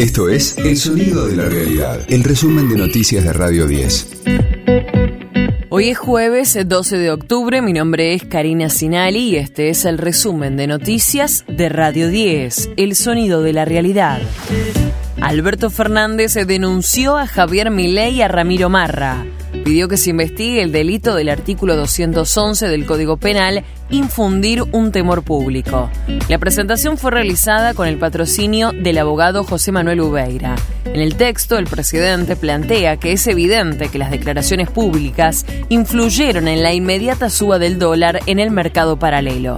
Esto es El Sonido de la Realidad, el resumen de noticias de Radio 10. Hoy es jueves 12 de octubre, mi nombre es Karina Sinali y este es el resumen de noticias de Radio 10, El Sonido de la Realidad. Alberto Fernández denunció a Javier Milei y a Ramiro Marra pidió que se investigue el delito del artículo 211 del Código Penal, infundir un temor público. La presentación fue realizada con el patrocinio del abogado José Manuel Ubeira. En el texto, el presidente plantea que es evidente que las declaraciones públicas influyeron en la inmediata suba del dólar en el mercado paralelo.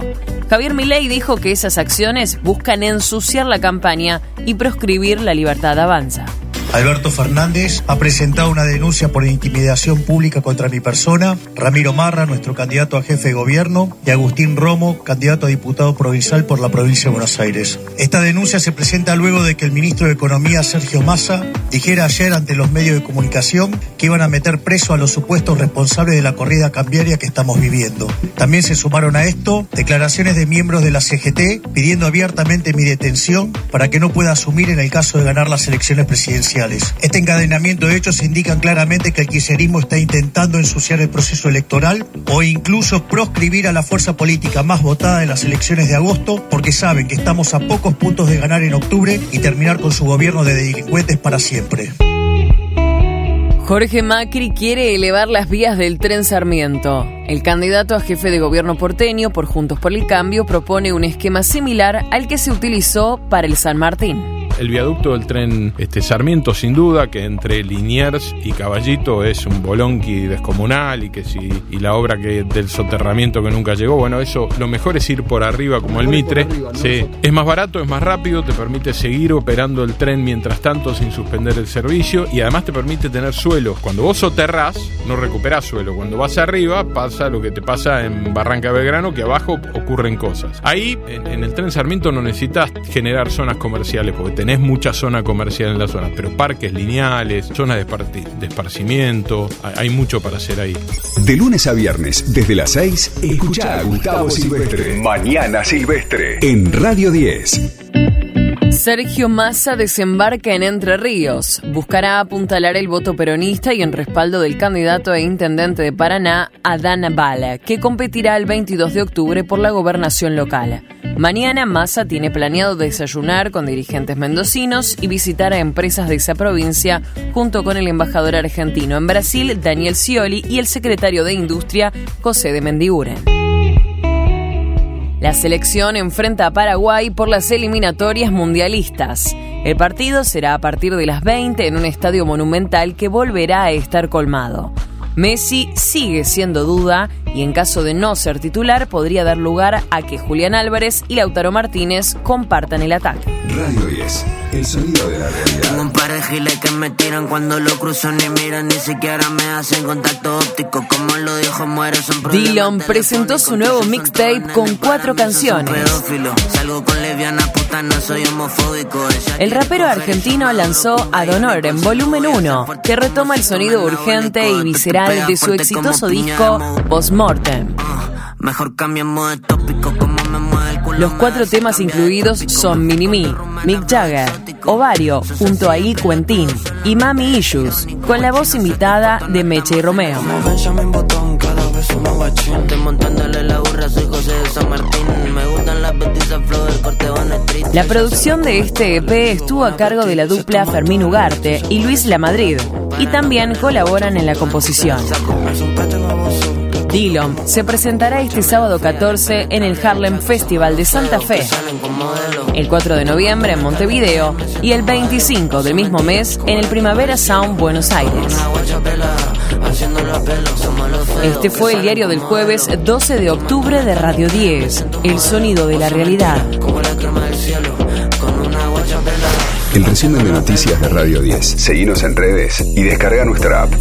Javier Milei dijo que esas acciones buscan ensuciar la campaña y proscribir la libertad avanza. Alberto Fernández ha presentado una denuncia por intimidación pública contra mi persona, Ramiro Marra, nuestro candidato a jefe de gobierno, y Agustín Romo, candidato a diputado provincial por la provincia de Buenos Aires. Esta denuncia se presenta luego de que el ministro de Economía, Sergio Massa, dijera ayer ante los medios de comunicación que iban a meter preso a los supuestos responsables de la corrida cambiaria que estamos viviendo. También se sumaron a esto declaraciones de miembros de la CGT pidiendo abiertamente mi detención para que no pueda asumir en el caso de ganar las elecciones presidenciales. Este encadenamiento de hechos indican claramente que el kirchnerismo está intentando ensuciar el proceso electoral o incluso proscribir a la fuerza política más votada en las elecciones de agosto porque saben que estamos a pocos puntos de ganar en octubre y terminar con su gobierno de delincuentes para siempre. Jorge Macri quiere elevar las vías del tren Sarmiento. El candidato a jefe de gobierno porteño por Juntos por el Cambio propone un esquema similar al que se utilizó para el San Martín el viaducto del tren este, Sarmiento, sin duda, que entre Liniers y Caballito es un bolonqui descomunal y que si y la obra que del soterramiento que nunca llegó, bueno, eso lo mejor es ir por arriba como el Mitre. sí. Es más barato, es más rápido, te permite seguir operando el tren mientras tanto sin suspender el servicio y además te permite tener suelo. Cuando vos soterrás, no recuperás suelo. Cuando vas arriba, pasa lo que te pasa en Barranca Belgrano, que abajo ocurren cosas. Ahí, en, en el tren Sarmiento, no necesitas generar zonas comerciales porque tenés mucha zona comercial en la zona, pero parques lineales, zonas de, esparcimiento, hay mucho para hacer ahí. De lunes a viernes, desde las 6, escucha a Gustavo Silvestre. Mañana Silvestre. En Radio 10. Sergio Massa desembarca en Entre Ríos. Buscará apuntalar el voto peronista y en respaldo del candidato e intendente de Paraná, Adán Bala, que competirá el 22 de octubre por la gobernación local. Mañana Massa tiene planeado desayunar con dirigentes mendocinos y visitar a empresas de esa provincia junto con el embajador argentino en Brasil, Daniel Scioli, y el secretario de Industria, José de Mendiguren. La selección enfrenta a Paraguay por las eliminatorias mundialistas. El partido será a partir de las 20 en un estadio monumental que volverá a estar colmado. Messi sigue siendo duda y en caso de no ser titular podría dar lugar a que Julián Álvarez y Lautaro Martínez compartan el ataque. Radio 10, el sonido de la realidad. Tengo un par de giles que me tiran cuando lo cruzo ni miran, ni siquiera me hacen contacto óptico, como lo dijo muere son Dillon presentó su nuevo mixtape con cuatro canciones. El rapero argentino lanzó Adonor en volumen 1, que retoma el sonido urgente y visceral de su exitoso disco Mejor cambiamos de tópico como me mueve el culo. Los cuatro temas incluidos son Minimi, Mick Jagger, Ovario junto a Il Quentin y Mami Issues, con la voz invitada de Meche y Romeo. La producción de este EP estuvo a cargo de la dupla Fermín Ugarte y Luis La Madrid, y también colaboran en la composición. Dillon se presentará este sábado 14 en el Harlem Festival de Santa Fe, el 4 de noviembre en Montevideo y el 25 del mismo mes en el Primavera Sound Buenos Aires. Este fue el diario del jueves 12 de octubre de Radio 10, El Sonido de la Realidad. El resumen de noticias de Radio 10. Seguimos en redes y descarga nuestra app.